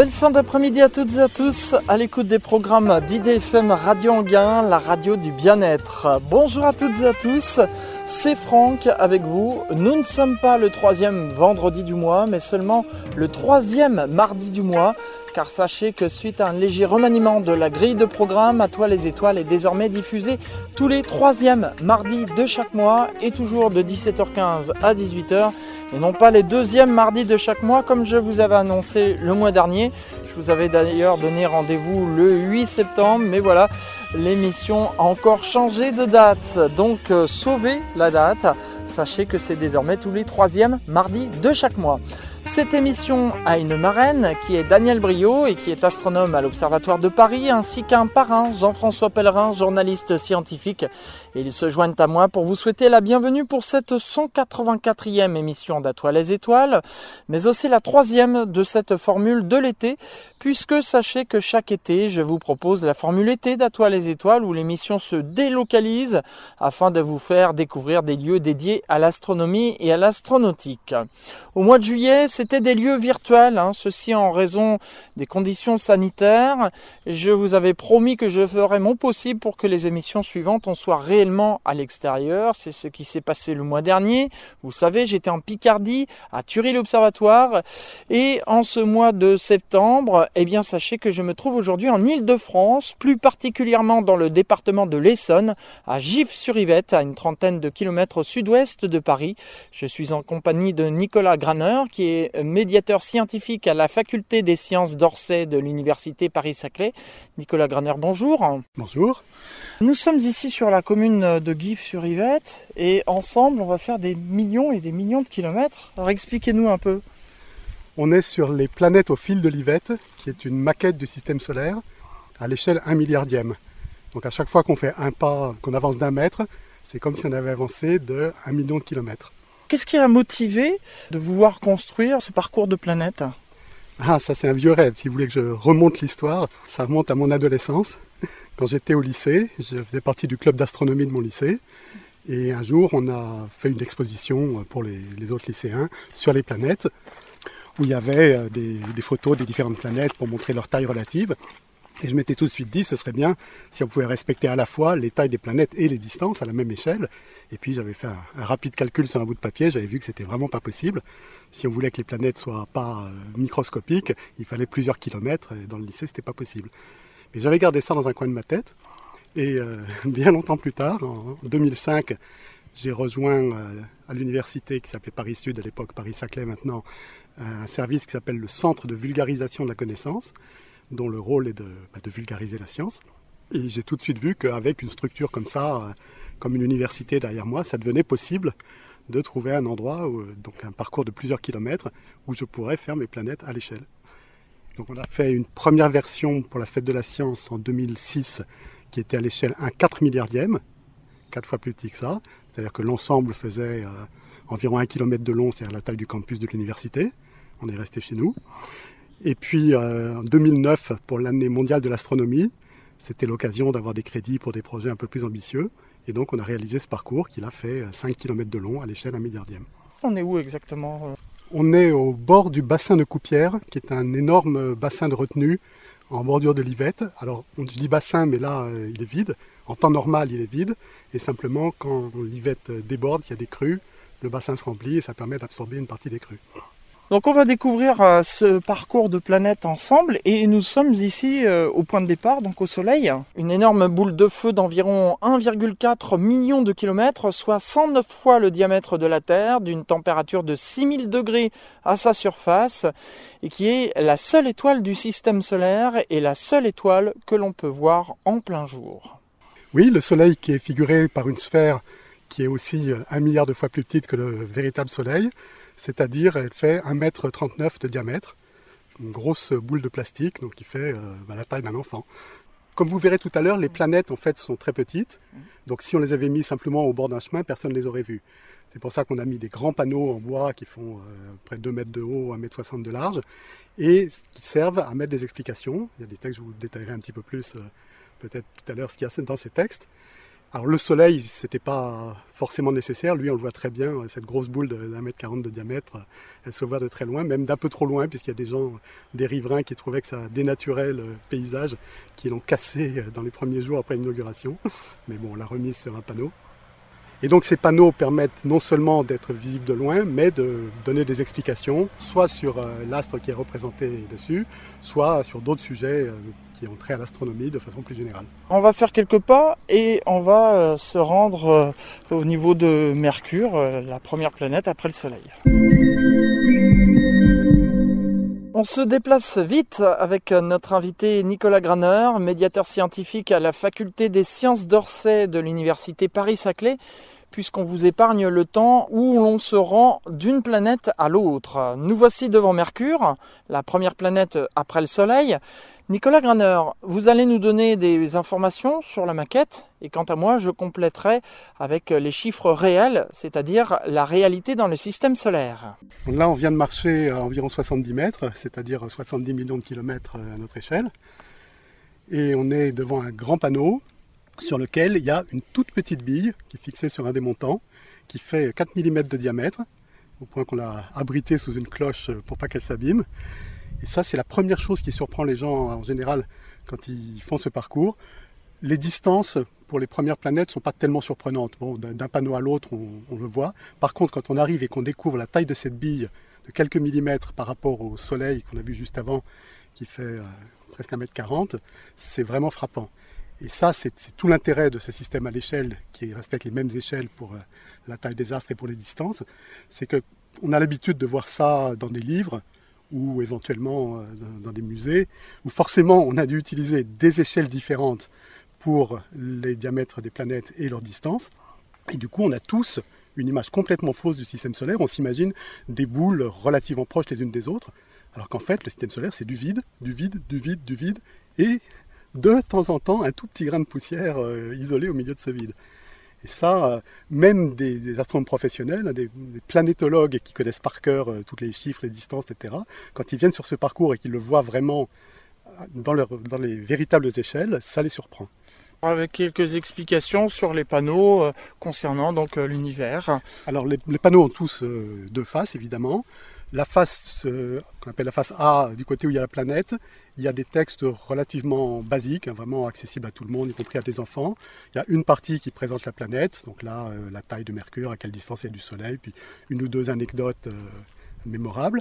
Belle fin d'après-midi à toutes et à tous, à l'écoute des programmes d'IDFM Radio Anguin, la radio du bien-être. Bonjour à toutes et à tous, c'est Franck avec vous. Nous ne sommes pas le troisième vendredi du mois, mais seulement le troisième mardi du mois car sachez que suite à un léger remaniement de la grille de programme, À toi les étoiles est désormais diffusée tous les troisièmes mardis de chaque mois et toujours de 17h15 à 18h et non pas les deuxièmes mardis de chaque mois comme je vous avais annoncé le mois dernier. Je vous avais d'ailleurs donné rendez-vous le 8 septembre, mais voilà, l'émission a encore changé de date. Donc euh, sauvez la date, sachez que c'est désormais tous les troisièmes mardis de chaque mois. Cette émission a une marraine qui est Daniel Brio et qui est astronome à l'Observatoire de Paris, ainsi qu'un parrain, Jean-François Pellerin, journaliste scientifique. Ils se joignent à moi pour vous souhaiter la bienvenue pour cette 184e émission d'Atoile les étoiles, mais aussi la troisième de cette formule de l'été, puisque sachez que chaque été, je vous propose la formule été d'Atoile les étoiles où l'émission se délocalise afin de vous faire découvrir des lieux dédiés à l'astronomie et à l'astronautique. Au mois de juillet, c'était des lieux virtuels, hein, ceci en raison des conditions sanitaires. Je vous avais promis que je ferais mon possible pour que les émissions suivantes en soient réellement à l'extérieur. C'est ce qui s'est passé le mois dernier. Vous savez, j'étais en Picardie, à Thury-l'Observatoire. Et en ce mois de septembre, eh bien, sachez que je me trouve aujourd'hui en Île-de-France, plus particulièrement dans le département de l'Essonne, à Gif-sur-Yvette, à une trentaine de kilomètres au sud-ouest de Paris. Je suis en compagnie de Nicolas Graner, qui est médiateur scientifique à la faculté des sciences d'Orsay de l'université Paris-Saclay. Nicolas Graner, bonjour. Bonjour. Nous sommes ici sur la commune de Gif-sur-Yvette et ensemble on va faire des millions et des millions de kilomètres. Alors expliquez-nous un peu. On est sur les planètes au fil de l'Yvette, qui est une maquette du système solaire à l'échelle 1 milliardième. Donc à chaque fois qu'on fait un pas, qu'on avance d'un mètre, c'est comme si on avait avancé de 1 million de kilomètres. Qu'est-ce qui a motivé de vouloir construire ce parcours de planète? Ah, ça c'est un vieux rêve. Si vous voulez que je remonte l'histoire, ça remonte à mon adolescence. Quand j'étais au lycée, je faisais partie du club d'astronomie de mon lycée. Et un jour, on a fait une exposition pour les, autres lycéens sur les planètes, où il y avait euh, des, photos des différentes planètes pour montrer leur taille relative. Et je m'étais tout de suite dit, ce serait bien si on pouvait respecter à la fois les tailles des planètes et les distances à la même échelle. Et puis j'avais fait un, rapide calcul sur un bout de papier, j'avais vu que c'était vraiment pas possible. Si on voulait que les planètes soient pas euh, microscopiques, il fallait plusieurs kilomètres, et dans le lycée c'était pas possible. Mais j'avais gardé ça dans un coin de ma tête. Et euh, bien longtemps plus tard, en 2005, j'ai rejoint euh, à l'université qui s'appelait Paris Sud, à l'époque Paris-Saclay maintenant, un service qui s'appelle le Centre de vulgarisation de la connaissance dont le rôle est bah, de, vulgariser la science. Et j'ai tout de suite vu qu'avec une structure comme ça, euh, comme une université derrière moi, ça devenait possible de trouver un endroit, donc un parcours de plusieurs kilomètres, où je pourrais faire mes planètes à l'échelle. Donc on a fait une première version pour la fête de la science en 2006, qui était à l'échelle 1 4 milliardième, 4 fois plus petit que ça, c'est-à-dire que l'ensemble faisait euh, environ 1 km de long, c'est-à-dire la taille du campus de l'université. On est resté chez nous. Et puis euh, en 2009, pour l'année mondiale de l'astronomie, c'était l'occasion d'avoir des crédits pour des projets un peu plus ambitieux. Et donc on a réalisé ce parcours qui a fait 5 km de long à l'échelle 1 milliardième. On est où exactement euh On est au bord du bassin de Coupière, qui est un énorme bassin de retenue en bordure de l'Yvette. Alors on dit bassin, mais là euh, il est vide. En temps normal, il est vide. Et simplement, quand l'Yvette déborde, il y a des crues, le bassin se remplit et ça permet d'absorber une partie des crues. Donc on va découvrir euh, ce parcours de planète ensemble et nous sommes ici euh, au point de départ, donc au Soleil. Une énorme boule de feu d'environ 1,4 million de kilomètres, soit 109 fois le diamètre de la Terre, d'une température de 6000 degrés à sa surface et qui est la seule étoile du système solaire et la seule étoile que l'on peut voir en plein jour. Oui, le Soleil qui est figuré par une sphère qui est aussi euh, un milliard de fois plus petite que le véritable Soleil c'est-à-dire elle fait 1,39 m de diamètre, une grosse boule de plastique, donc qui fait euh, bah, la taille d'un enfant. Comme vous verrez tout à l'heure, les planètes en fait sont très petites, donc si on les avait mis simplement au bord d'un chemin, personne ne les aurait vues. C'est pour ça qu'on a mis des grands panneaux en bois qui font euh, près de 2 mètres de haut, 1 mètre 60 de large, et qui servent à mettre des explications. Il y a des textes, je vous détaillerai un petit peu plus euh, peut-être tout à l'heure ce qu'il y a dans ces textes. Alors le soleil, c'était pas forcément nécessaire. Lui, on le voit très bien. Cette grosse boule d'un mètre quarante de diamètre, elle se voit de très loin, même d'un peu trop loin, puisqu'il y a des gens, des riverains qui trouvaient que ça dénaturait le paysage, qui l'ont cassé dans les premiers jours après l'inauguration. Mais bon, on l'a remise sur un panneau. Et donc ces panneaux permettent non seulement d'être visibles de loin, mais de donner des explications, soit sur euh, l'astre qui est représenté dessus, soit sur d'autres sujets euh, qui ont trait à l'astronomie de façon plus générale. On va faire quelques pas et on va euh, se rendre au niveau de Mercure, la première planète après le Soleil. On se déplace vite avec notre invité Nicolas Graner, médiateur scientifique à la faculté des sciences d'Orsay de l'université Paris-Saclay, puisqu'on vous épargne le temps où l'on se rend d'une planète à l'autre. Nous voici devant Mercure, la première planète après le Soleil. Nicolas Graner, vous allez nous donner des informations sur la maquette et quant à moi, je compléterai avec les chiffres réels, c'est-à-dire la réalité dans le système solaire. Là, on vient de marcher à environ 70 mètres, c'est-à-dire 70 millions de kilomètres à notre échelle. Et on est devant un grand panneau sur lequel il y a une toute petite bille qui est fixée sur un des montants, qui fait 4 mm de diamètre, au point qu'on l'a abritée sous une cloche pour pas qu'elle s'abîme. Et ça, c'est la première chose qui surprend les gens en général quand ils font ce parcours. Les distances pour les premières planètes ne sont pas tellement surprenantes. Bon, d'un panneau à l'autre, on, le voit. Par contre, quand on arrive et qu'on découvre la taille de cette bille de quelques millimètres par rapport au Soleil qu'on a vu juste avant, qui fait euh, presque 1m40, c'est vraiment frappant. Et ça, c'est tout l'intérêt de ce système à l'échelle, qui respecte les mêmes échelles pour euh, la taille des astres et pour les distances, c'est qu'on a l'habitude de voir ça dans des livres, ou éventuellement euh, dans des musées, où forcément on a dû utiliser des échelles différentes pour les diamètres des planètes et leurs distances. Et du coup, on a tous une image complètement fausse du système solaire. On s'imagine des boules relativement proches les unes des autres, alors qu'en fait, le système solaire, c'est du vide, du vide, du vide, du vide, et de temps en temps, un tout petit grain de poussière euh, isolé au milieu de ce vide. Et ça, euh, même des, astronomes professionnels, des, planétologues qui connaissent par cœur euh, tous les chiffres, les distances, etc., quand ils viennent sur ce parcours et qu'ils le voient vraiment euh, dans, dans, les véritables échelles, ça les surprend. Avec quelques explications sur les panneaux concernant donc l'univers. Alors les, les, panneaux ont tous deux faces évidemment. La face qu'on appelle la face A du côté où il y a la planète il y a des textes relativement basiques, hein, vraiment accessibles à tout le monde, y compris à des enfants. Il y a une partie qui présente la planète, donc là, euh, la taille de Mercure, à quelle distance il y a du Soleil, puis une ou deux anecdotes euh, mémorables.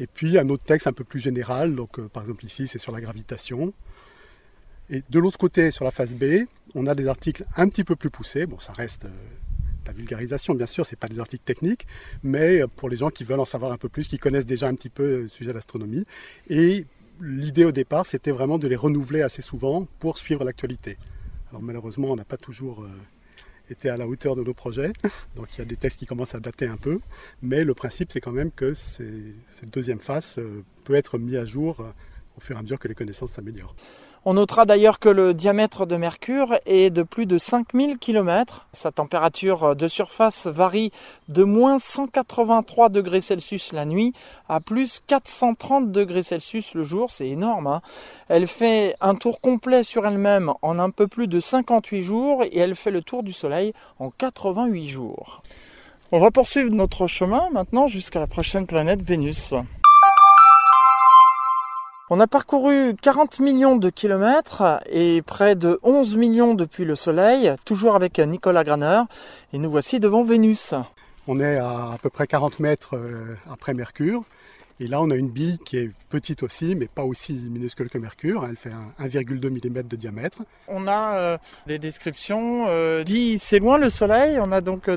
Et puis un autre texte un peu plus général, donc euh, par exemple ici, c'est sur la gravitation. Et de l'autre côté, sur la phase B, on a des articles un petit peu plus poussés. Bon, ça reste la vulgarisation, bien sûr, ce n'est pas des articles techniques, mais pour les gens qui veulent en savoir un peu plus, qui connaissent déjà un petit peu le sujet de l'astronomie. Et l'idée au départ, c'était vraiment de les renouveler assez souvent pour suivre l'actualité. Alors malheureusement, on n'a pas toujours euh, été à la hauteur de nos projets, donc il y a des textes qui commencent à dater un peu, mais le principe, c'est quand même que cette deuxième phase euh, peut être mise à jour euh, au fur et à mesure que les connaissances s'améliorent. On notera d'ailleurs que le diamètre de Mercure est de plus de 5000 km. Sa température de surface varie de moins 183 degrés Celsius la nuit à plus 430 degrés Celsius le jour. C'est énorme. Hein. elle fait un tour complet sur elle-même en un peu plus de 58 jours et elle fait le tour du Soleil en 88 jours. On va poursuivre notre chemin maintenant jusqu'à la prochaine planète Vénus. On a parcouru 40 millions de kilomètres et près de 11 millions depuis le Soleil, toujours avec Nicolas Graner, et nous voici devant Vénus. On est à à peu près 40 mètres euh, après Mercure. Et là, on a une bille qui est petite aussi, mais pas aussi minuscule que Mercure. Elle fait 1,2 mm de diamètre. On a euh, des descriptions. Euh, dit c'est loin le Soleil. On a donc euh,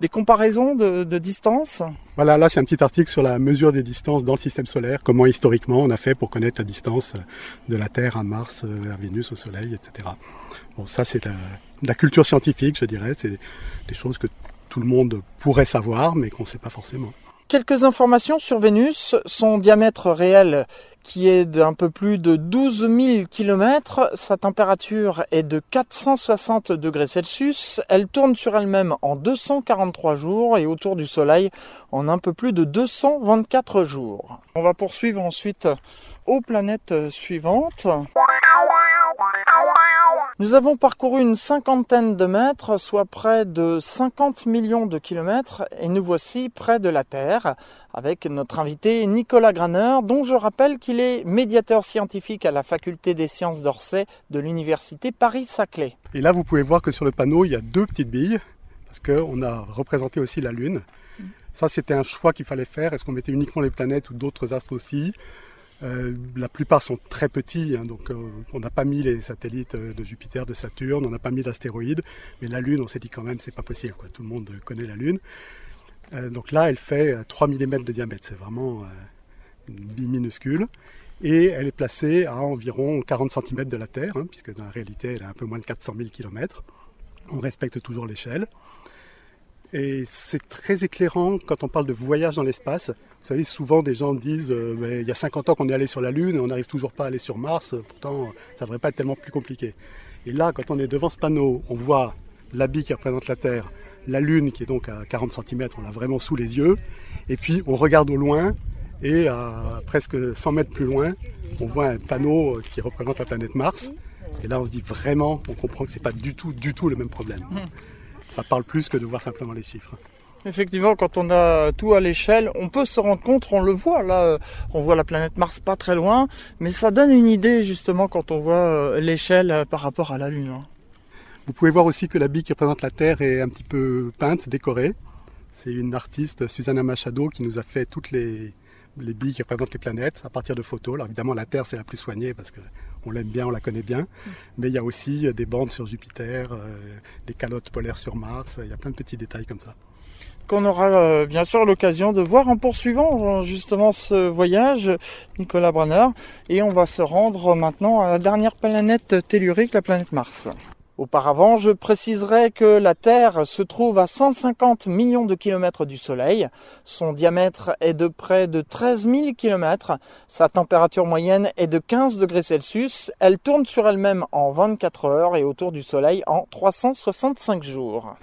des, comparaisons de, de, distance. Voilà, là c'est un petit article sur la mesure des distances dans le système solaire. Comment historiquement on a fait pour connaître la distance de la Terre à Mars, à Vénus, au Soleil, etc. Bon, ça c'est de la culture scientifique, je dirais. C'est des choses que tout le monde pourrait savoir, mais qu'on ne sait pas forcément. Quelques informations sur Vénus. Son diamètre réel qui est d'un peu plus de 12 000 km. Sa température est de 460 degrés Celsius. Elle tourne sur elle-même en 243 jours et autour du Soleil en un peu plus de 224 jours. On va poursuivre ensuite aux planètes suivantes. Nous avons parcouru une cinquantaine de mètres, soit près de 50 millions de kilomètres, et nous voici près de la Terre, avec notre invité Nicolas Graner, dont je rappelle qu'il est médiateur scientifique à la faculté des sciences d'Orsay de l'université Paris-Saclay. Et là, vous pouvez voir que sur le panneau, il y a deux petites billes, parce qu'on a représenté aussi la Lune. Ça, c'était un choix qu'il fallait faire. Est-ce qu'on mettait uniquement les planètes ou d'autres astres aussi? Euh, la plupart sont très petits, hein, donc euh, on n'a pas mis les satellites euh, de Jupiter, de Saturne, on n'a pas mis d'astéroïdes, mais la Lune, on s'est dit quand même, c'est pas possible. Tout le monde connaît la Lune. donc là, elle fait 3 mm de diamètre, c'est vraiment minuscule. Et elle est placée à environ 40 cm de la Terre, hein, puisque dans la réalité, elle a un peu moins de 400 000 km. On respecte toujours l'échelle. Et c'est très éclairant quand on parle de voyage dans l'espace. Vous savez, souvent des gens disent euh, il y a 50 ans qu'on est allé sur la Lune et on n'arrive toujours pas à aller sur Mars, pourtant ça ne devrait pas être tellement plus compliqué. Et là, quand on est devant ce panneau, on voit bille qui représente la Terre, la Lune qui est donc à 40 cm, on l'a vraiment sous les yeux, et puis on regarde au loin et à presque 100 mètres plus loin, on voit un panneau qui représente la planète Mars. Et là, on se dit vraiment, on comprend que ce n'est pas du tout, du tout le même problème. Mmh ça parle plus que de voir simplement les chiffres. Effectivement, quand on a tout à l'échelle, on peut se rendre compte, on le voit là, euh, on voit la planète Mars pas très loin, mais ça donne une idée justement quand on voit euh, l'échelle euh, par rapport à la Lune. Hein. Vous pouvez voir aussi que la bille qui représente la Terre est un petit peu peinte, décorée. C'est une artiste, Susanna Machado, qui nous a fait toutes les, les billes qui représentent les planètes à partir de photos. Alors évidemment, la Terre, c'est la plus soignée parce qu'on l'aime bien, on la connaît bien. Mais il y a aussi euh, des bandes sur Jupiter, euh, des calottes polaires sur Mars. Il y a plein de petits détails comme ça. Qu'on aura euh, bien sûr l'occasion de voir en poursuivant justement ce voyage, Nicolas Branner. Et on va se rendre maintenant à la dernière planète tellurique, la planète Mars. Auparavant, je préciserai que la Terre se trouve à 150 millions de kilomètres du Soleil. Son diamètre est de près de 13 000 kilomètres. Sa température moyenne est de 15 degrés Celsius. Elle tourne sur elle-même en 24 heures et autour du Soleil en 365 jours.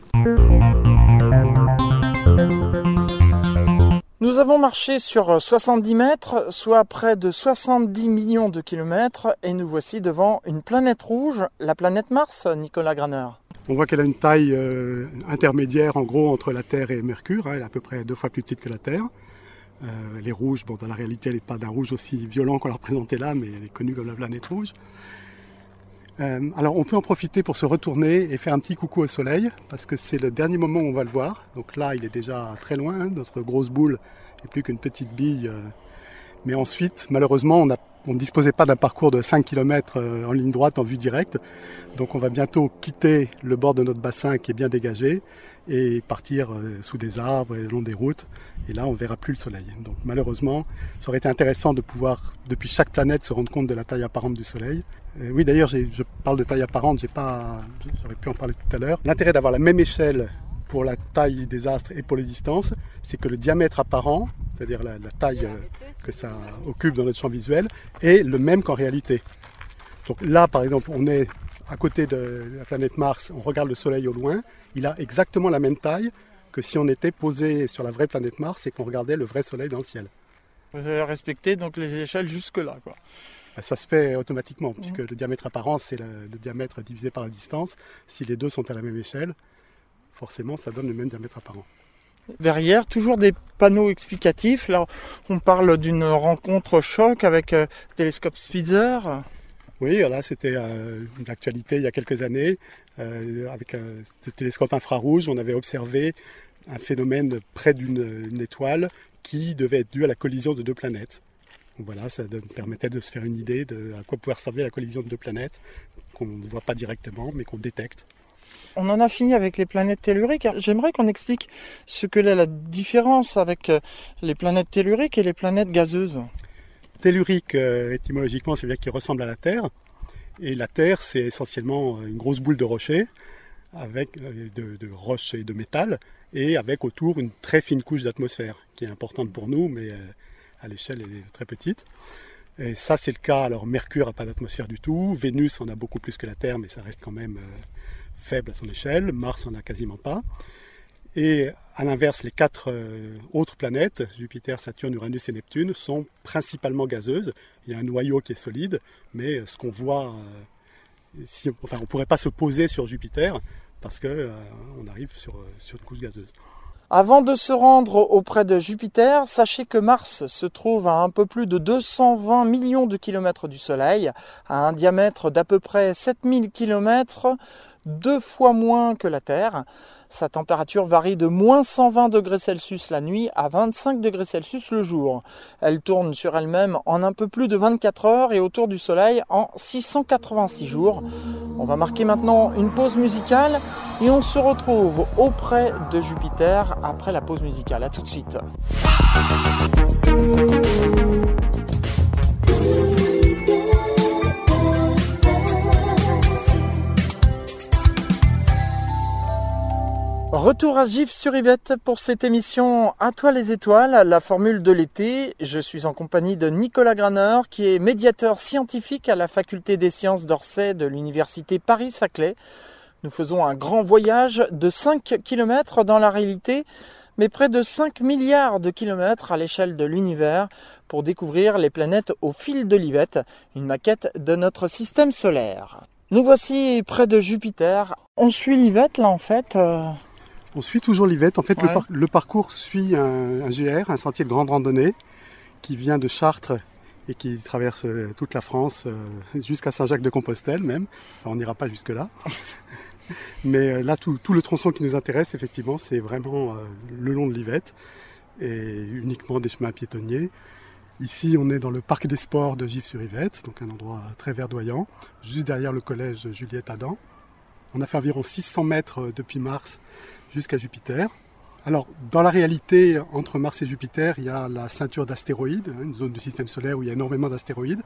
Nous avons marché sur 70 mètres, soit près de 70 millions de kilomètres, et nous voici devant une planète rouge, la planète Mars, Nicolas Graner. On voit qu'elle a une taille euh, intermédiaire en gros entre la Terre et Mercure, hein. elle est à peu près deux fois plus petite que la Terre. Euh, elle est rouge, bon dans la réalité elle n'est pas d'un rouge aussi violent qu'on l'a représenté là, mais elle est connue comme la planète rouge. Euh, alors on peut en profiter pour se retourner et faire un petit coucou au soleil, parce que c'est le dernier moment où on va le voir. Donc là, il est déjà très loin, hein, notre grosse boule n'est plus qu'une petite bille. Euh. mais ensuite, malheureusement, on ne disposait pas d'un parcours de 5 km euh, en ligne droite en vue directe. Donc on va bientôt quitter le bord de notre bassin qui est bien dégagé et partir sous des arbres et le long des routes. Et là, on ne verra plus le soleil. Donc malheureusement, ça aurait été intéressant de pouvoir, depuis chaque planète, se rendre compte de la taille apparente du soleil. Euh, oui, d'ailleurs, je parle de taille apparente, j'aurais pu en parler tout à l'heure. L'intérêt d'avoir la même échelle pour la taille des astres et pour les distances, c'est que le diamètre apparent, c'est-à-dire la, taille euh, que ça occupe dans notre champ visuel, est le même qu'en réalité. Donc là, par exemple, on est à côté de la planète Mars, on regarde le Soleil au loin, il a exactement la même taille que si on était posé sur la vraie planète Mars et qu'on regardait le vrai Soleil dans le ciel. Vous avez respecté donc les échelles jusque-là, quoi. Bah, ça se fait automatiquement, puisque le diamètre apparent, c'est le, diamètre divisé par la distance. Si les deux sont à la même échelle, forcément, ça donne le même diamètre apparent. Derrière, toujours des panneaux explicatifs. Là, on parle d'une rencontre choc avec le euh, télescope Spitzer. Oui, là, c'était euh, une actualité il y a quelques années. Euh, avec ce télescope infrarouge, on avait observé un phénomène près d'une étoile qui devait être dû à la collision de deux planètes voilà, ça permettait de se faire une idée de à quoi pouvait ressembler la collision de deux planètes qu'on ne voit pas directement mais qu'on détecte. On en a fini avec les planètes telluriques. J'aimerais qu'on explique ce que est la différence avec euh, les planètes telluriques et les planètes gazeuses. Tellurique, euh, étymologiquement, c'est bien qu'il ressemble à la Terre. Et la Terre, c'est essentiellement une grosse boule de rochers, avec euh, de, de roches et de métal, et avec autour une très fine couche d'atmosphère, qui est importante pour nous, mais à l'échelle elle est très petite. Et ça c'est le cas, alors Mercure n'a pas d'atmosphère du tout, Vénus en a beaucoup plus que la Terre, mais ça reste quand même euh, faible à son échelle, Mars en a quasiment pas. Et à l'inverse, les quatre euh, autres planètes, Jupiter, Saturne, Uranus et Neptune, sont principalement gazeuses. Il y a un noyau qui est solide, mais ce qu'on voit si, enfin, on ne pourrait pas se poser sur Jupiter parce qu'on on arrive sur, sur une couche gazeuse. Avant de se rendre auprès de Jupiter, sachez que Mars se trouve à un peu plus de 220 millions de kilomètres du Soleil, à un diamètre d'à peu près 7000 kilomètres, deux fois moins que la Terre. Sa température varie de moins 120 degrés Celsius la nuit à 25 degrés Celsius le jour. Elle tourne sur elle-même en un peu plus de 24 heures et autour du Soleil en 686 jours. On va marquer maintenant une pause musicale et on se retrouve auprès de Jupiter après la pause musicale. A tout de suite. Retour à Gif sur Yvette pour cette émission À toi les étoiles, la formule de l'été. Je suis en compagnie de Nicolas Graner, qui est médiateur scientifique à la faculté des sciences d'Orsay de l'université Paris-Saclay. Nous faisons un grand voyage de 5 km dans la réalité, mais près de 5 milliards de kilomètres à l'échelle de l'univers pour découvrir les planètes au fil de l'Yvette, une maquette de notre système solaire. Nous voici près de Jupiter. On suit l'Yvette là en fait. Euh, on suit toujours l'Yvette. En fait, le, parcours suit un, GR, un sentier de grande randonnée, qui vient de Chartres et qui traverse euh, toute la France euh, jusqu'à Saint-Jacques-de-Compostelle même. Enfin, on n'ira pas jusque-là. Mais euh, là, tout, le tronçon qui nous intéresse, effectivement, c'est vraiment le long de l'Yvette et uniquement des chemins piétonniers. Ici, on est dans le parc des sports de Gif-sur-Yvette, donc un endroit très verdoyant, juste derrière le collège Juliette Adam. On a fait environ 600 mètres depuis Mars jusqu'à Jupiter. Alors, dans la réalité, entre Mars et Jupiter, il y a la ceinture d'astéroïdes, hein, une zone du système solaire où il y a énormément d'astéroïdes.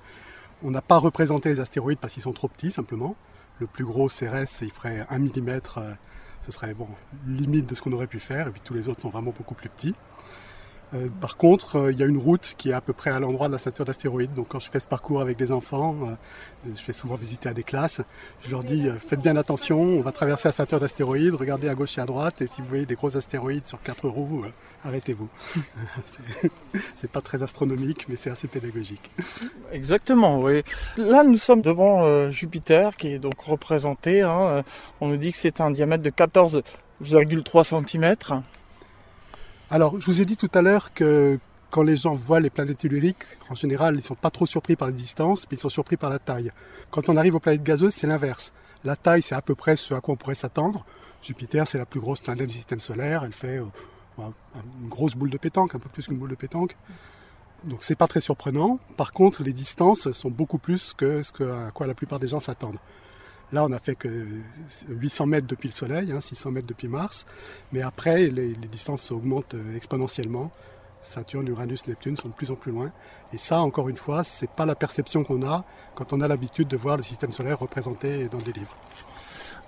On n'a pas représenté les astéroïdes parce qu'ils sont trop petits, simplement. Le plus gros CRS, il ferait 1 mm, euh, ce serait bon, limite de ce qu'on aurait pu faire, et puis tous les autres sont vraiment beaucoup plus petits. Euh, par contre, euh, il y a une route qui est à peu près à l'endroit de la ceinture d'astéroïdes. Donc quand je fais ce parcours avec des enfants, euh, je fais souvent visiter à des classes, je leur dis faites bien attention, on va traverser la ceinture d'astéroïdes, regardez à gauche et à droite, et si vous voyez des gros astéroïdes sur quatre roues, arrêtez-vous. c'est pas très astronomique, mais c'est assez pédagogique. Exactement, oui. Là, nous sommes devant Jupiter, qui est donc représenté. Hein. on nous dit que c'est un diamètre de 14,3 cm. Alors, je vous ai dit tout à l'heure que quand les gens voient les planètes telluriques, en général, ils ne sont pas trop surpris par les distances, mais ils sont surpris par la taille. Quand on arrive aux planètes gazeuses, c'est l'inverse. La taille, c'est à peu près ce à quoi on pourrait s'attendre. Jupiter, c'est la plus grosse planète du système solaire. Elle fait euh, une grosse boule de pétanque, un peu plus qu'une boule de pétanque. Donc c'est pas très surprenant. Par contre, les distances sont beaucoup plus que ce à quoi la plupart des gens s'attendent. Là, on n'a fait que 800 mètres depuis le Soleil, 600 hein, mètres depuis Mars. Mais après, les, distances augmentent euh, exponentiellement. Saturne, Uranus, Neptune sont de plus en plus loin. Et ça, encore une fois, ce n'est pas la perception qu'on a quand on a l'habitude de voir le système solaire représenté dans des livres.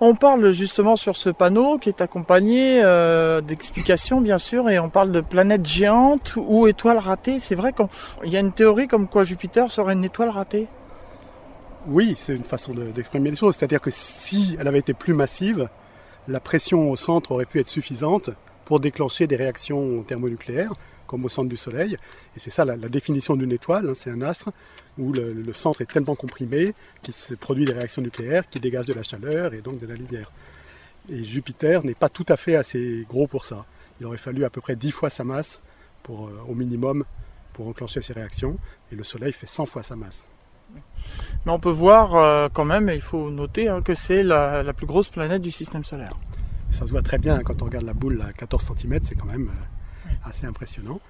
On parle justement sur ce panneau qui est accompagné euh, d'explications bien sûr et on parle de planètes géantes ou étoiles ratées. C'est vrai qu'il y a une théorie comme quoi Jupiter serait une étoile ratée. Oui, c'est une façon d'exprimer les choses. C'est-à-dire que si elle avait été plus massive, la pression au centre aurait pu être suffisante pour déclencher des réactions thermonucléaires, comme au centre du Soleil. Et c'est ça la, définition d'une étoile, hein, c'est un astre où le, centre est tellement comprimé qu'il se produit des réactions nucléaires qui dégagent de la chaleur et donc de la lumière. Et Jupiter n'est pas tout à fait assez gros pour ça. Il aurait fallu à peu près 10 fois sa masse pour, euh, au minimum pour enclencher ces réactions, et le Soleil fait 100 fois sa masse. Mais on peut voir euh, quand même, il faut noter hein, que c'est la, plus grosse planète du système solaire. Ça se voit très bien hein, quand on regarde la boule à 14 cm, c'est quand même euh, assez impressionnant.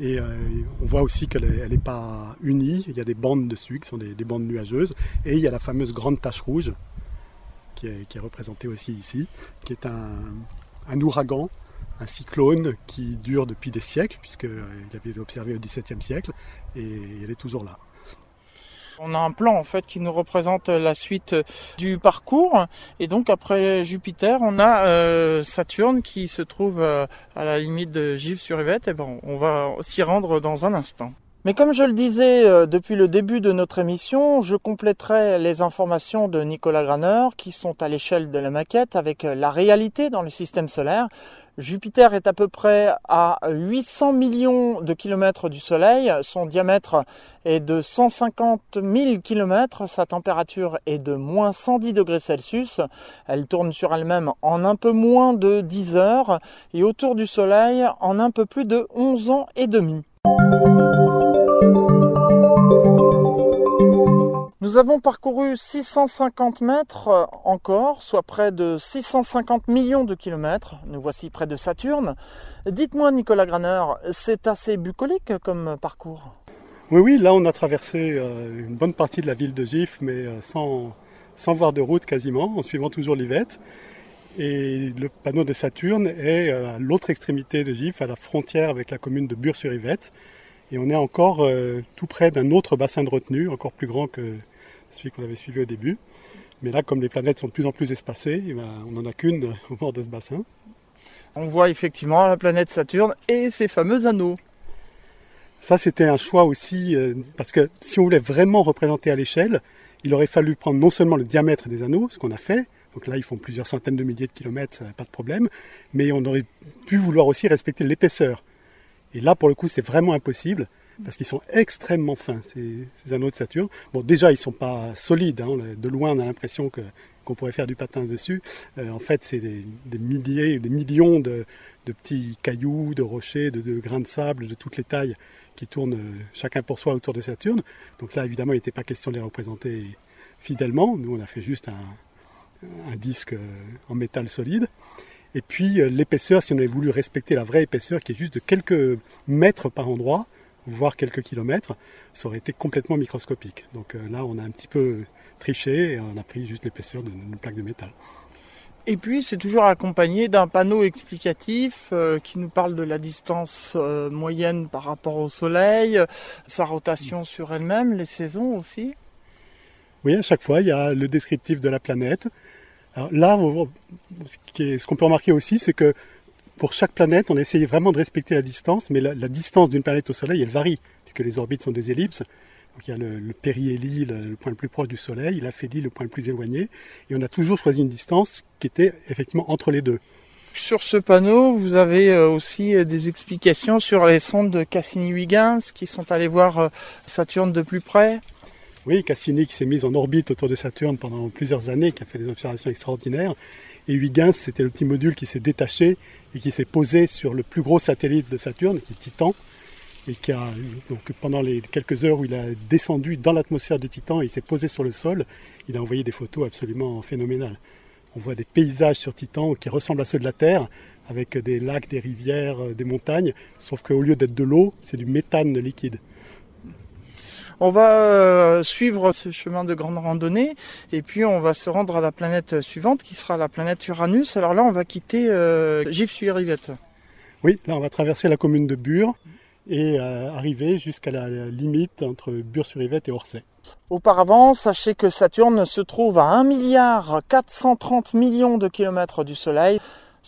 Et euh, on voit aussi qu'elle n'est pas unie, il y a des bandes dessus qui sont des, bandes nuageuses, et il y a la fameuse grande tache rouge qui est, représentée aussi ici, qui est un, ouragan un cyclone qui dure depuis des siècles, puisqu'il avait été observé au XVIIe siècle, et elle est toujours là. On a un plan en fait qui nous représente la suite du parcours et donc après Jupiter on a euh, Saturne qui se trouve euh, à la limite de Gif sur Yvette et bon on va s'y rendre dans un instant. Mais comme je le disais euh, depuis le début de notre émission, je compléterai les informations de Nicolas Graner qui sont à l'échelle de la maquette avec euh, la réalité dans le système solaire. Jupiter est à peu près à 800 millions de kilomètres du Soleil, son diamètre est de 150 000 kilomètres, sa température est de moins 110 degrés Celsius, elle tourne sur elle-même en un peu moins de 10 heures et autour du Soleil en un peu plus de 11 ans et demi. Nous avons parcouru 650 mètres euh, encore, soit près de 650 millions de kilomètres. Nous voici près de Saturne. Dites-moi, Nicolas Graner, c'est assez bucolique comme parcours? Oui, oui, là on a traversé euh, une bonne partie de la ville de Gif, mais euh, sans, sans voir de route quasiment, en suivant toujours l'Yvette. Et le panneau de Saturne est à l'autre extrémité de Gif, à la frontière avec la commune de Bure-sur-Yvette. Et on est encore tout près d'un autre bassin de retenue, encore plus grand que celui qu'on avait suivi au début. Mais là, comme les planètes sont de plus en plus espacées, eh ben, on n'en a qu'une au bord de ce bassin. On voit effectivement la planète Saturne et ses fameux anneaux. Ça, c'était un choix aussi, euh, parce que si on voulait vraiment représenter à l'échelle, il aurait fallu prendre non seulement le diamètre des anneaux, ce qu'on a fait, donc là ils font plusieurs centaines de milliers de kilomètres, ça n'a pas de problème, mais on aurait pu vouloir aussi respecter l'épaisseur. Et là, pour le coup, c'est vraiment impossible parce qu'ils sont extrêmement fins, ces, anneaux de Saturne. Bon, déjà, ils ne sont pas solides. Hein. De loin, on a l'impression qu'on pourrait faire du patin dessus. Euh, en fait, c'est des, milliers, des millions de, petits cailloux, de rochers, de, grains de sable de toutes les tailles qui tournent euh, chacun pour soi autour de Saturne. Donc là, évidemment, il n'était pas question de les représenter fidèlement. Nous, on a fait juste un disque euh, en métal solide. Et puis l'épaisseur, si on avait voulu respecter la vraie épaisseur, qui est juste de quelques mètres par endroit, voire quelques kilomètres, ça aurait été complètement microscopique. Donc euh, là, on a un petit peu triché et on a pris juste l'épaisseur d'une plaque de métal. Et puis c'est toujours accompagné d'un panneau explicatif euh, qui nous parle de la distance moyenne par rapport au Soleil, sa rotation sur elle-même, les saisons aussi. Oui, à chaque fois, il y a le descriptif de la planète, alors là, ce qu'on peut remarquer aussi, c'est que pour chaque planète, on essaye vraiment de respecter la distance, mais la, distance d'une planète au Soleil, elle varie, puisque les orbites sont des ellipses. Donc il y a le, le périhélie, le, point le plus proche du Soleil, l'aphélie, le point le plus éloigné, et on a toujours choisi une distance qui était effectivement entre les deux. Sur ce panneau, vous avez euh, aussi euh, des explications sur les sondes de Cassini-Huygens qui sont allées voir euh, Saturne de plus près? Oui, Cassini qui s'est mise en orbite autour de Saturne pendant plusieurs années, qui a fait des observations extraordinaires. Et Huygens, c'était le petit module qui s'est détaché et qui s'est posé sur le plus gros satellite de Saturne, qui est Titan, et qui a, pendant les quelques heures où il a descendu dans l'atmosphère de Titan et il s'est posé sur le sol, il a envoyé des photos absolument phénoménales. On voit des paysages sur Titan qui ressemblent à ceux de la Terre, avec des lacs, des rivières, des montagnes, sauf qu'au lieu d'être de l'eau, c'est du méthane liquide. On va euh, suivre ce chemin de grande randonnée et puis on va se rendre à la planète suivante qui sera la planète Uranus. Alors là, on va quitter euh, Gif-sur-Yvette. Oui, là on va traverser la commune de Bure et euh, arriver jusqu'à la, limite entre Bure-sur-Yvette et Orsay. Auparavant, sachez que Saturne se trouve à 1 milliard 430 millions de kilomètres du Soleil.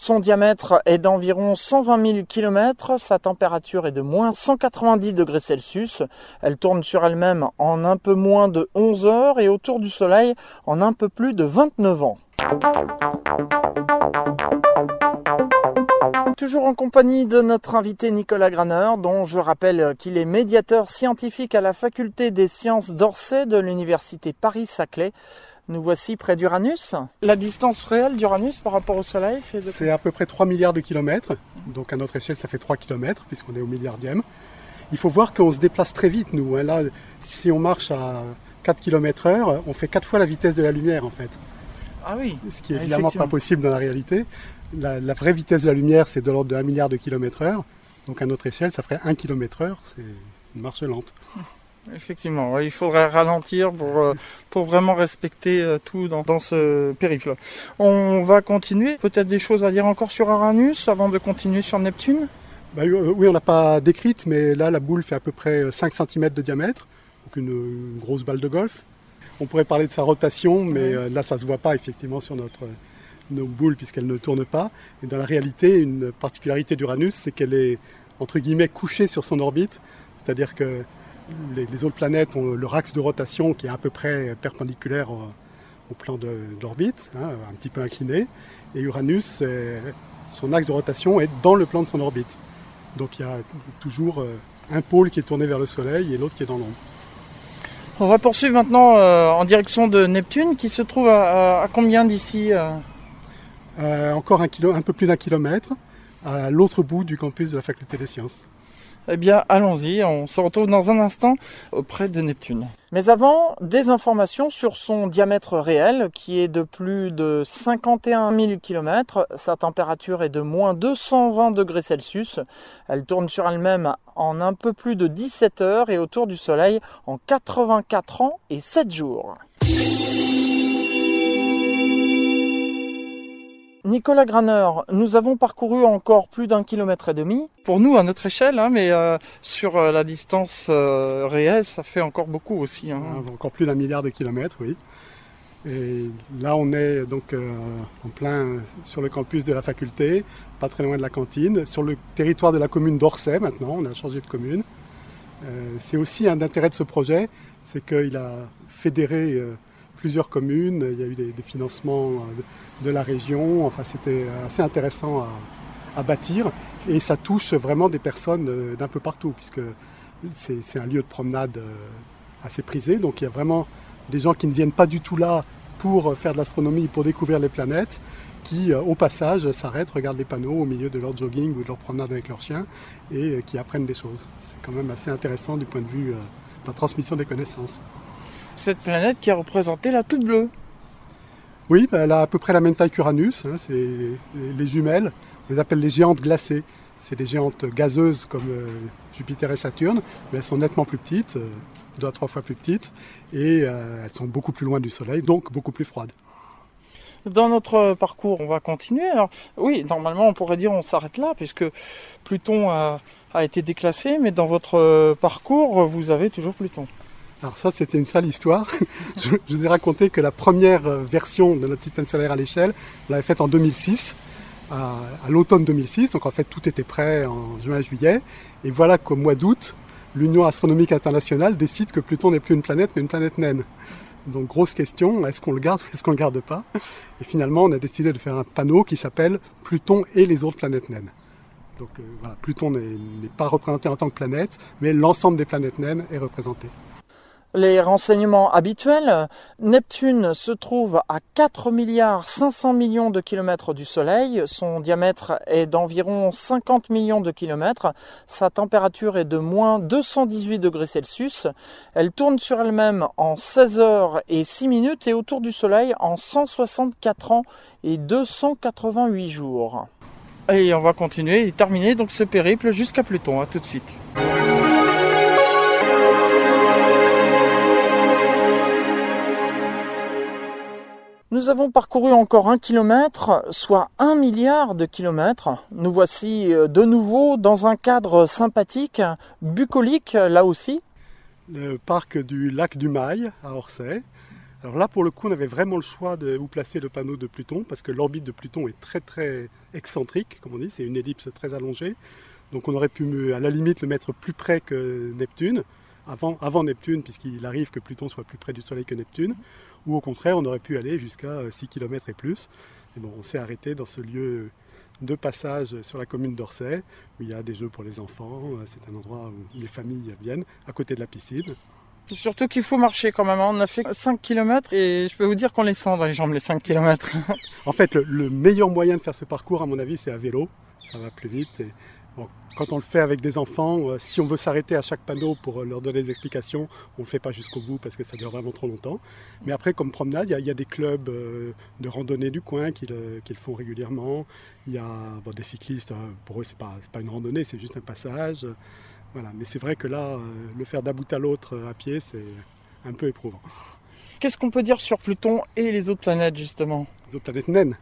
Son diamètre est d'environ 120 000 km, sa température est de moins 190 degrés Celsius, elle tourne sur elle-même en un peu moins de 11 heures et autour du Soleil en un peu plus de 29 ans. Toujours en compagnie de notre invité Nicolas Graner, dont je rappelle qu'il est médiateur scientifique à la faculté des sciences d'Orsay de l'université Paris-Saclay. Nous voici près d'Uranus. La distance réelle d'Uranus par rapport au Soleil, c'est C'est à peu près 3 milliards de kilomètres. Donc à notre échelle, ça fait 3 kilomètres, puisqu'on est au milliardième. Il faut voir qu'on se déplace très vite, nous. Hein. Là, si on marche à 4 km heure, on fait 4 fois la vitesse de la lumière, en fait. Ah oui Ce qui est évidemment pas possible dans la réalité. La, vraie vitesse de la lumière, c'est de l'ordre de 1 milliard de kilomètres heure. Donc à notre échelle, ça ferait 1 km heure. C'est une marche lente. Effectivement, il faudrait ralentir pour, euh, pour vraiment respecter euh, tout dans, dans ce périple. On va continuer. Peut-être des choses à dire encore sur Uranus avant de continuer sur Neptune? Bah, euh, Oui, on n'a pas décrite, mais là, la boule fait à peu près 5 cm de diamètre, donc une, grosse balle de golf. On pourrait parler de sa rotation, mais là, ça ne se voit pas effectivement sur notre, nos boules puisqu'elle ne tourne pas. Et dans la réalité, une particularité d'Uranus, c'est qu'elle est entre guillemets couchée sur son orbite, c'est-à-dire que les, autres planètes ont leur axe de rotation qui est à peu près perpendiculaire au, plan de, l'orbite, hein, un petit peu incliné. Et Uranus, son axe de rotation est dans le plan de son orbite. Donc il y a toujours euh, un pôle qui est tourné vers le Soleil et l'autre qui est dans l'ombre. On va poursuivre maintenant euh, en direction de Neptune qui se trouve à, combien d'ici euh Encore un, kilo, un peu plus d'un kilomètre à l'autre bout du campus de la faculté des sciences. Eh bien, allons-y, on se retrouve dans un instant auprès de Neptune. Mais avant, des informations sur son diamètre réel qui est de plus de 51 000 km. Sa température est de moins 220 degrés Celsius. Elle tourne sur elle-même en un peu plus de 17 heures et autour du Soleil en 84 ans et 7 jours. Nicolas Graner, nous avons parcouru encore plus d'un kilomètre et demi. Pour nous, à notre échelle, hein, mais euh, sur euh, la distance euh, réelle, ça fait encore beaucoup aussi. Hein. Encore plus d'un milliard de kilomètres, oui. Et là, on est donc en plein sur le campus de la faculté, pas très loin de la cantine, sur le territoire de la commune d'Orsay maintenant, on a changé de commune. c'est aussi un intérêt de ce projet, c'est qu'il a fédéré plusieurs communes, il y a eu des, financements euh, de, la région, enfin c'était assez intéressant à, bâtir. Et ça touche vraiment des personnes euh, d'un peu partout puisque c'est un lieu de promenade euh, assez prisé, donc il y a vraiment des gens qui ne viennent pas du tout là pour faire de l'astronomie, pour découvrir les planètes, qui au passage s'arrêtent, regardent les panneaux au milieu de leur jogging ou de leur promenade avec leur chien et qui apprennent des choses. C'est quand même assez intéressant du point de vue de la transmission des connaissances cette planète qui est représentée là toute bleue. Oui, bah, elle a à peu près la même taille qu'Uranus. Hein, c'est les jumelles. On les appelle les géantes glacées. C'est des géantes gazeuses comme euh, Jupiter et Saturne, mais elles sont nettement plus petites, euh, deux à trois fois plus petites, et euh, elles sont beaucoup plus loin du Soleil, donc beaucoup plus froides. Dans notre parcours, on va continuer. Alors, oui, normalement, on pourrait dire on s'arrête là, puisque Pluton a été déclassé, mais dans votre parcours, vous avez toujours Pluton. Alors ça, c'était une sale histoire. je, vous ai raconté que la première euh, version de notre système solaire à l'échelle, on l'avait faite en 2006, à, l'automne 2006. Donc en fait, tout était prêt en juin-juillet. Et voilà qu'au mois d'août, l'Union astronomique internationale décide que Pluton n'est plus une planète, mais une planète naine. Donc grosse question, est-ce qu'on le garde ou est-ce qu'on ne le garde pas? Et finalement, on a décidé de faire un panneau qui s'appelle Pluton et les autres planètes naines. Donc euh, voilà, Pluton n'est pas représenté en tant que planète, mais l'ensemble des planètes naines est représenté les renseignements habituels, Neptune se trouve à 4 milliards 500 millions de kilomètres du Soleil, son diamètre est d'environ 50 millions de kilomètres, sa température est de moins 218 degrés Celsius, elle tourne sur elle-même en 16 heures et 6 minutes et autour du Soleil en 164 ans et 288 jours. Et on va continuer et terminer donc ce périple jusqu'à Pluton, à tout de suite. Nous avons parcouru encore un kilomètre, soit un milliard de kilomètres. Nous voici euh, de nouveau dans un cadre sympathique, bucolique là aussi. Le parc du lac du Mail à Orsay. Alors là, pour le coup, on avait vraiment le choix de où placer le panneau de Pluton parce que l'orbite de Pluton est très très excentrique, comme on dit, c'est une ellipse très allongée. Donc on aurait pu à la limite le mettre plus près que Neptune, avant, avant Neptune, puisqu'il arrive que Pluton soit plus près du Soleil que Neptune ou au contraire on aurait pu aller jusqu'à 6 km et plus. Et bon, on s'est arrêté dans ce lieu de passage sur la commune d'Orsay, où il y a des jeux pour les enfants, c'est un endroit où les familles viennent, à côté de la piscine. Surtout qu'il faut marcher quand même. Hein. On a fait 5 km et je peux vous dire qu'on les sent dans les jambes les 5 km. en fait, le, le, meilleur moyen de faire ce parcours, à mon avis, c'est à vélo. Ça va plus vite. Et quand on le fait avec des enfants, euh, si on veut s'arrêter à chaque panneau pour euh, leur donner des explications, on ne le fait pas jusqu'au bout parce que ça dure vraiment trop longtemps. Mais après, comme promenade, il y, a des clubs euh, de randonnée du coin qui le, font régulièrement. Il y a des cyclistes, pour eux, ce n'est pas, pas, une randonnée, c'est juste un passage. Voilà. Mais c'est vrai que là, le faire d'un bout à l'autre à pied, c'est un peu éprouvant. Qu'est-ce qu'on peut dire sur Pluton et les autres planètes, justement? Les autres planètes naines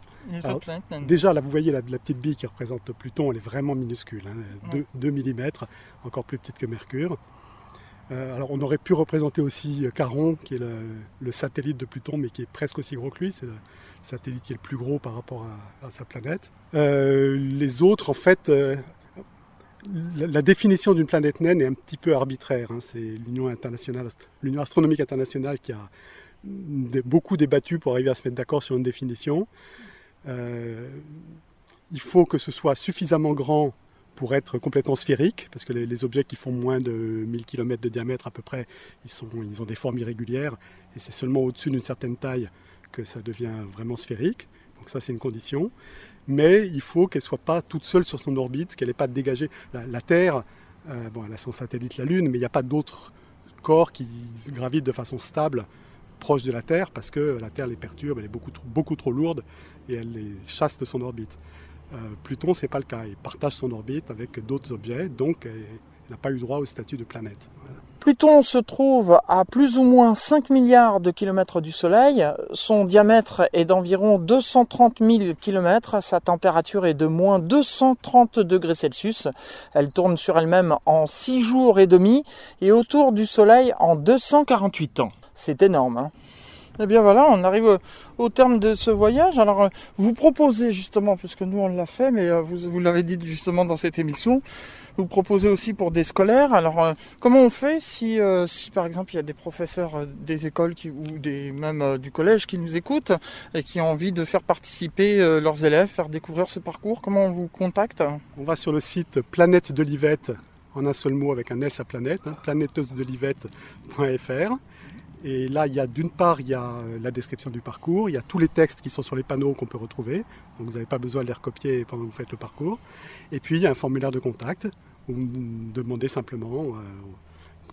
déjà, là, vous voyez la, petite bille qui représente Pluton, elle est vraiment minuscule, 2, hein, mm, encore plus petite que Mercure. Euh, alors, on aurait pu représenter aussi euh, Charon, qui est le, satellite de Pluton, mais qui est presque aussi gros que lui. C'est le satellite qui est le plus gros par rapport à, sa planète. Euh, les autres, en fait, la, définition d'une planète naine est un petit peu arbitraire. Hein. C'est l'Union internationale, l'Union astronomique internationale qui a beaucoup débattu pour arriver à se mettre d'accord sur une définition. Euh, il faut que ce soit suffisamment grand pour être complètement sphérique, parce que les, objets qui font moins de 1000 km de diamètre à peu près, ils, ont des formes irrégulières, et c'est seulement au-dessus d'une certaine taille que ça devient vraiment sphérique. Donc ça c'est une condition. Mais il faut qu'elle ne soit pas toute seule sur son orbite, qu'elle n'ait pas dégagé. La, Terre, euh, bon, elle a son satellite la Lune, mais il n'y a pas d'autres corps qui gravitent de façon stable proche de la Terre, parce que la Terre les perturbe, elle est beaucoup trop lourde, et elle les chasse de son orbite. Euh, Pluton, ce n'est pas le cas. Il partage son orbite avec d'autres objets, donc euh, il n'a pas eu droit au statut de planète. Pluton se trouve à plus ou moins 5 milliards de kilomètres du Soleil. Son diamètre est d'environ 230 000 kilomètres. Sa température est de moins 230 degrés Celsius. Elle tourne sur elle-même en 6 jours et demi et autour du Soleil en 248 ans. C'est énorme. Hein eh bien voilà, on arrive au terme de ce voyage. Alors euh, vous proposez justement, puisque nous on l'a fait, mais euh, vous, vous l'avez dit justement dans cette émission, vous proposez aussi pour des scolaires. Alors euh, comment on fait si, si par exemple il y a des professeurs des écoles ou des, même du collège qui nous écoutent et qui ont envie de faire participer leurs élèves, faire découvrir ce parcours? Comment on vous contacte? On va sur le site Planète de Livette en un seul mot avec un S à planète, hein, planéteusedelivette.fr. Et là, il y a d'une part, il y a euh, la description du parcours, il y a tous les textes qui sont sur les panneaux qu'on peut retrouver, donc vous n'avez pas besoin de les recopier pendant que vous faites le parcours. Et puis, il y a un formulaire de contact, où vous demandez simplement, euh,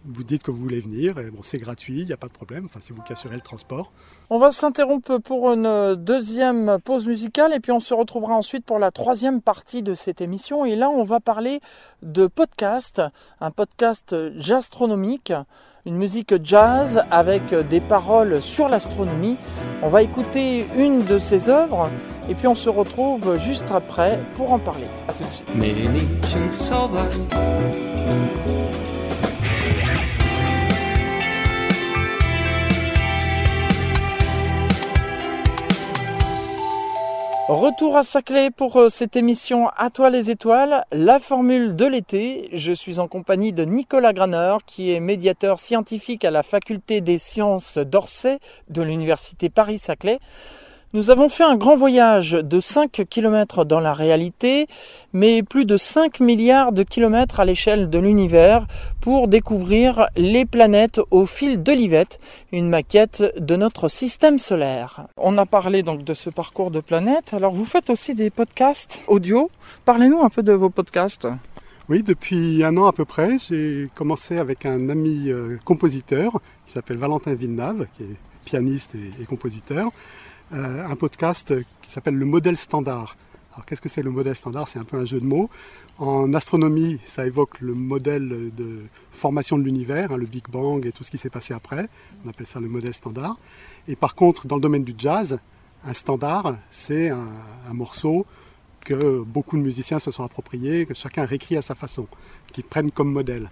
vous dites que vous voulez venir, et bon, c'est gratuit, il n'y a pas de problème, enfin, c'est vous qui assurez le transport. On va s'interrompre pour une deuxième pause musicale, et puis on se retrouvera ensuite pour la troisième partie de cette émission. Et là, on va parler de podcast, un podcast gastronomique une musique jazz avec des paroles sur l'astronomie. On va écouter une de ses œuvres et puis on se retrouve juste après pour en parler. A tout de suite. Retour à Saclay pour euh, cette émission À toi les étoiles, la formule de l'été. Je suis en compagnie de Nicolas Graner, qui est médiateur scientifique à la faculté des sciences d'Orsay de l'université Paris-Saclay. Nous avons fait un grand voyage de 5 km dans la réalité, mais plus de 5 milliards de kilomètres à l'échelle de l'univers pour découvrir les planètes au fil de l'Ivette, une maquette de notre système solaire. On a parlé donc de ce parcours de planètes. Alors vous faites aussi des podcasts audio. Parlez-nous un peu de vos podcasts. Oui, depuis un an à peu près, j'ai commencé avec un ami euh, compositeur qui s'appelle Valentin Villeneuve, qui est pianiste et compositeur. Euh, un podcast qui s'appelle le modèle standard. Alors qu'est-ce que c'est le modèle standard? C'est un peu un jeu de mots. En astronomie, ça évoque le modèle de formation de l'univers, hein, le Big Bang et tout ce qui s'est passé après. On appelle ça le modèle standard. Et par contre, dans le domaine du jazz, un standard, c'est un, morceau que beaucoup de musiciens se sont appropriés, que chacun réécrit à sa façon, qu'ils prennent comme modèle.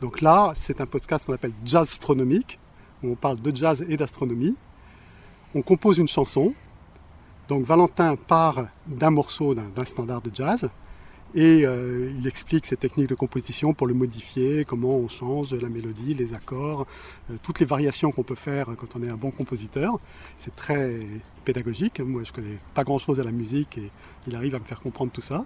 Donc là, c'est un podcast qu'on appelle jazz astronomique, où on parle de jazz et d'astronomie on compose une chanson. Donc Valentin part d'un morceau, d'un standard de jazz, et euh, il explique ses techniques de composition pour le modifier, comment on change la mélodie, les accords, euh, toutes les variations qu'on peut faire quand on est un bon compositeur. C'est très pédagogique. Moi, je connais pas grand-chose à la musique et il arrive à me faire comprendre tout ça.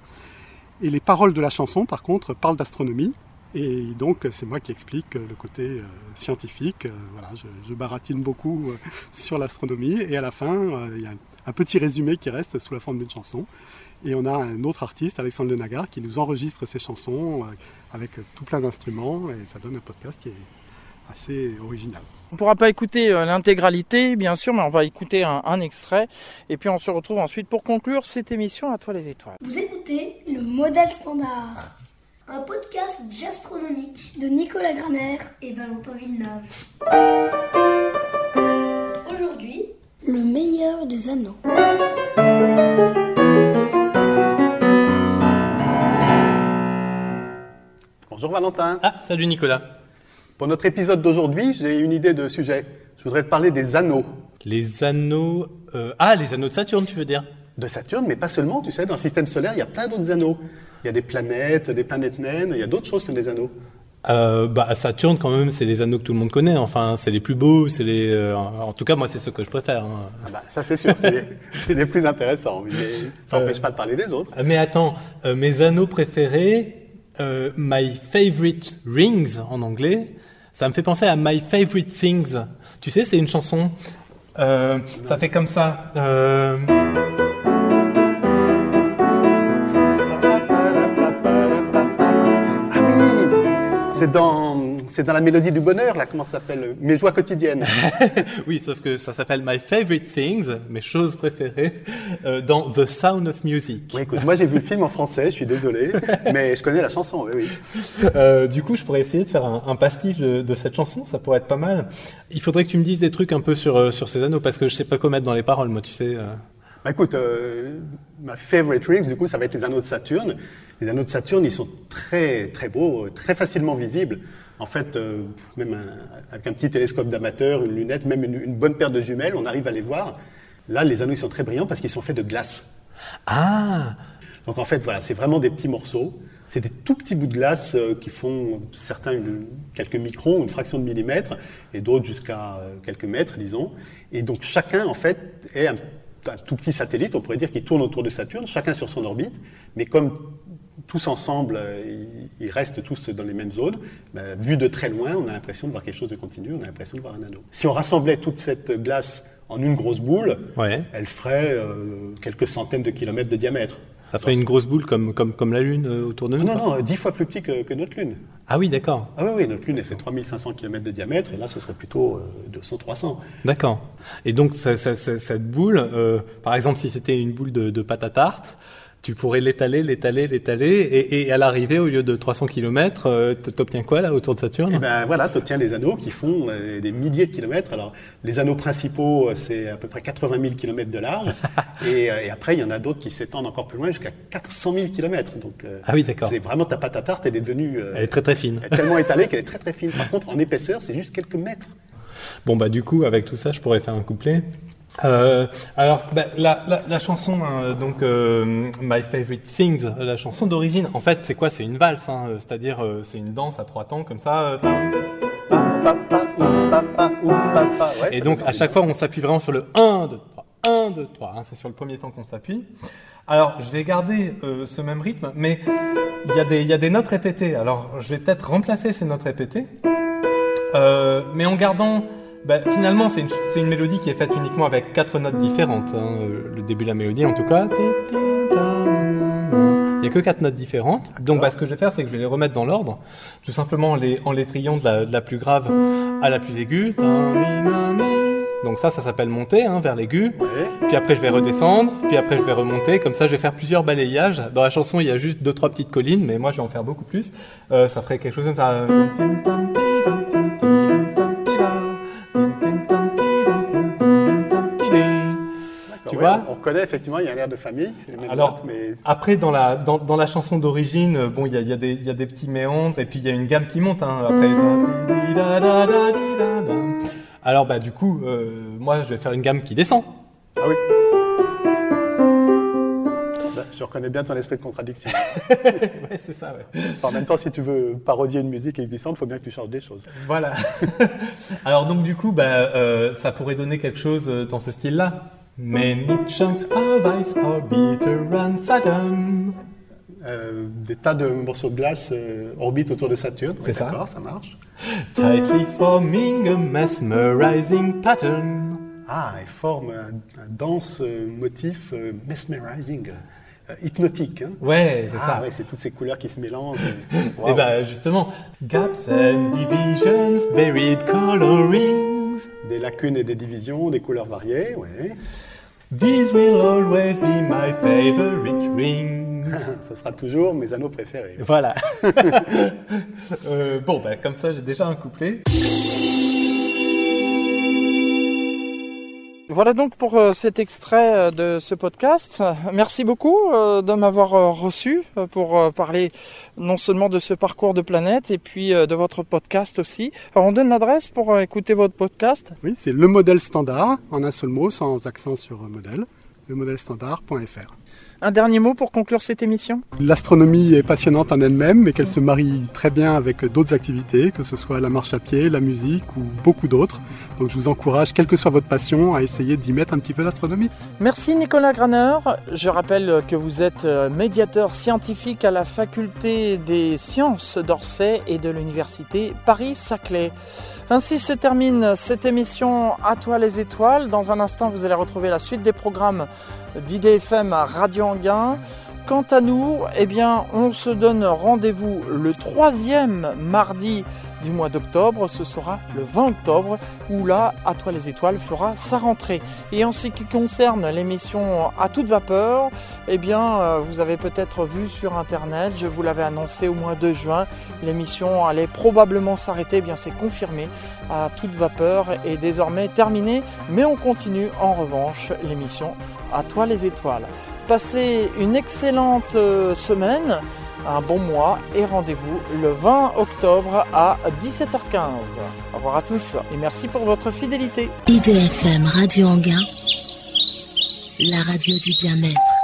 Et les paroles de la chanson, par contre, parlent d'astronomie. Et donc, c'est moi qui explique le côté euh, scientifique. Euh, voilà, je, baratine beaucoup euh, sur l'astronomie. Et à la fin, il y a un, petit résumé qui reste sous la forme d'une chanson. Et on a un autre artiste, Alexandre Lenagar, qui nous enregistre ses chansons avec tout plein d'instruments. Et ça donne un podcast qui est assez original. On ne pourra pas écouter l'intégralité, bien sûr, mais on va écouter un, un, extrait. Et puis on se retrouve ensuite pour conclure cette émission à toi les étoiles. Vous écoutez le modèle standard un podcast gastronomique de Nicolas Graner et Valentin Villeneuve. Aujourd'hui, le meilleur des anneaux. Bonjour Valentin. Ah, salut Nicolas. Pour notre épisode d'aujourd'hui, j'ai une idée de sujet. Je voudrais te parler des anneaux. Les anneaux. Euh, ah, les anneaux de Saturne, tu veux dire? De Saturne, mais pas seulement, tu sais, dans le système solaire, il y a plein d'autres anneaux. Il y a des planètes, des planètes naines, il y a d'autres choses que des anneaux. Euh, bah, Saturne, quand même, c'est les anneaux que tout le monde connaît. Enfin, c'est les plus beaux. C'est les. euh, en tout cas, moi, c'est ceux que je préfère. hein. Ah bah, ça c'est sûr, c'est les, plus intéressants, mais ça Euh. n'empêche pas de parler des autres. Mais attends, euh, mes anneaux préférés, euh, my favorite rings en anglais, ça me fait penser à my favorite things. Tu sais, c'est une chanson. euh, ça fait comme ça. C'est dans, c'est dans la mélodie du bonheur, là, comment ça s'appelle Mes joies quotidiennes. oui, sauf que ça s'appelle my favorite things, mes choses préférées, euh, dans The Sound of Music. Oui, écoute, moi j'ai vu le film en français, je suis désolé, mais je connais la chanson, oui, oui. Euh, du coup, je pourrais essayer de faire un, un pastiche de, de cette chanson, ça pourrait être pas mal. Il faudrait que tu me dises des trucs un peu sur, euh, sur ces anneaux, parce que je sais pas quoi mettre dans les paroles, moi, tu sais. euh. Bah, écoute, ma favorite rings, du coup, ça va être les anneaux de Saturne. Les anneaux de Saturne, ils sont très, très beaux, très facilement visibles. En fait, euh, même un- avec un petit télescope d'amateur, une lunette, même une, une bonne paire de jumelles, on arrive à les voir. Là, les anneaux, ils sont très brillants parce qu'ils sont faits de glace. Ah Donc en fait, voilà, c'est vraiment des petits morceaux. C'est des tout petits bouts de glace euh, qui font certains une- quelques microns, une fraction de millimètre, et d'autres jusqu'à euh, quelques mètres, disons. Et donc chacun, en fait, est un, un tout petit satellite, on pourrait dire, qui tourne autour de Saturne, chacun sur son orbite. Mais comme tous ensemble, euh, ils, restent tous dans les mêmes zones, ben, vu de très loin, on a l'impression de voir quelque chose de continu, on a l'impression de voir un anneau. Si on rassemblait toute cette glace en une grosse boule, Ouais. elle ferait euh, quelques centaines de kilomètres de diamètre. Ça ferait une grosse boule comme, comme, comme la Lune euh, autour de nous Non, quoi. non, euh, dix fois plus petit que, que notre Lune. Ah oui, d'accord. Ah oui, oui, notre Lune, elle fait 3500 km de diamètre, et là, ce serait plutôt euh, 200-300. D'accord. Et donc, ça- ça- ça- cette boule, euh, par exemple, si c'était une boule de, de pâte à tarte, tu pourrais l'étaler, l'étaler, l'étaler, et, et à l'arrivée, au lieu de 300 km, euh, t'obtiens quoi, là, autour de Saturne? Et ben voilà, tu obtiens des anneaux qui font euh, des milliers de kilomètres. Alors, les anneaux principaux, euh, c'est à peu près 80 000 km de large, et, euh, et après, il y en a d'autres qui s'étendent encore plus loin, jusqu'à 400 000 km. Donc, euh, Ah oui, d'accord. c'est vraiment ta pâte à tarte, elle est devenue Elle est très très fine. tellement étalée qu'elle est très très fine. Par contre, en épaisseur, c'est juste quelques mètres. Bon, bah, du coup, avec tout ça, je pourrais faire un couplet? Euh, alors, bah, la, la, la chanson, hein, donc euh, My Favorite Things, la chanson d'origine, en fait, c'est quoi? C'est une valse, hein, euh, c'est-à-dire euh, c'est une danse à trois temps comme ça. euh. Ouais, Et donc, à chaque fois, on s'appuie vraiment sur le 1, 2, 3, 1, 2, 3. hein, c'est sur le premier temps qu'on s'appuie. Alors, je vais garder euh, ce même rythme, mais il y, a des- il y a des notes répétées. Alors, je vais peut-être remplacer ces notes répétées, euh, mais en gardant. Bah, finalement, c'est une, mélodie qui est faite uniquement avec quatre notes différentes. hein, euh, le début de la mélodie, en tout cas. Il n'y a que quatre notes différentes. Donc, bah, ce que je vais faire, c'est que je vais les remettre dans l'ordre, tout simplement en les, en les triant de la, de la plus grave à la plus aiguë. Donc ça, ça s'appelle monter hein, vers l'aigu. Puis après, je vais redescendre. Puis après, je vais remonter. Comme ça, je vais faire plusieurs balayages. Dans la chanson, il y a juste deux, trois petites collines, mais moi, je vais en faire beaucoup plus. Euh, ça ferait quelque chose comme ça. Vois On reconnaît effectivement, il y a un air de famille, c'est les mêmes Alors, notes, mais Après, dans la, dans, dans la chanson d'origine, euh, bon, il y a, y, a des- il y a des petits méandres, et puis il y a une gamme qui monte. Hein, après. Alors, bah, du coup, euh, moi, je vais faire une gamme qui descend. Ah oui. Bah, je reconnais bien ton esprit de contradiction. Ouais, c'est ça, ouais. en même temps, si tu veux parodier une musique existante, il faut bien que tu changes des choses. Voilà. Alors donc du coup, bah, euh, ça pourrait donner quelque chose dans ce style-là. Many chunks of ice orbit around Saturn. Euh, des tas de morceaux de glace euh, orbitent autour de Saturne. C'est ça. D'accord, ça marche. Tightly forming a mesmerizing pattern. Ah, ils forment un, un dense euh, motif euh, mesmerizing, euh, hypnotique. hein. Ouais, c'est Ah ça. ouais, c'est toutes ces couleurs qui se mélangent. Et Waouh. bah justement, gaps and divisions, varied Des lacunes et des divisions, des couleurs variées. Ouais. These will always be my favorite rings. Ce sera toujours mes anneaux préférés. Voilà. Euh, bon, bah, comme ça, j'ai déjà un couplet. Voilà donc pour euh, cet extrait euh, de ce podcast. Merci beaucoup euh, de m'avoir reçu pour parler non seulement de ce parcours de planète et puis de votre podcast aussi. On donne l'adresse pour écouter votre podcast. Oui, c'est le modèle standard, en un seul mot, sans accent sur modèle, le modèle standard.fr. Un dernier mot pour conclure cette émission? L'astronomie est passionnante en elle-même, mais qu'elle se marie très bien avec d'autres activités, que ce soit la marche à pied, la musique ou beaucoup d'autres. Donc je vous encourage, quelle que soit votre passion, à essayer d'y mettre un petit peu l'astronomie. Merci Nicolas Graner. Je rappelle que vous êtes euh, médiateur scientifique à la faculté des sciences d'Orsay et de l'université Paris-Saclay. Ainsi se termine cette émission À toi les étoiles. Dans un instant, vous allez retrouver la suite des programmes d'IDFM à Radio Anguin. Quant à nous, eh bien, on se donne rendez-vous le troisième mardi du mois d'octobre. Ce sera le 20 octobre où là, À toi les étoiles fera sa rentrée. Et en ce qui concerne l'émission À toute vapeur, eh bien, euh, vous avez peut-être vu sur internet, je vous l'avais annoncé au mois de juin, l'émission allait probablement s'arrêter. Eh bien, c'est confirmé. À toute vapeur est désormais terminée, mais on continue en revanche l'émission À toi les étoiles. Passez une excellente euh, semaine un bon mois et rendez-vous le 20 octobre à 17h15. Au revoir à tous et merci pour votre fidélité. IDFM Radio Anguin, la radio du bien-être.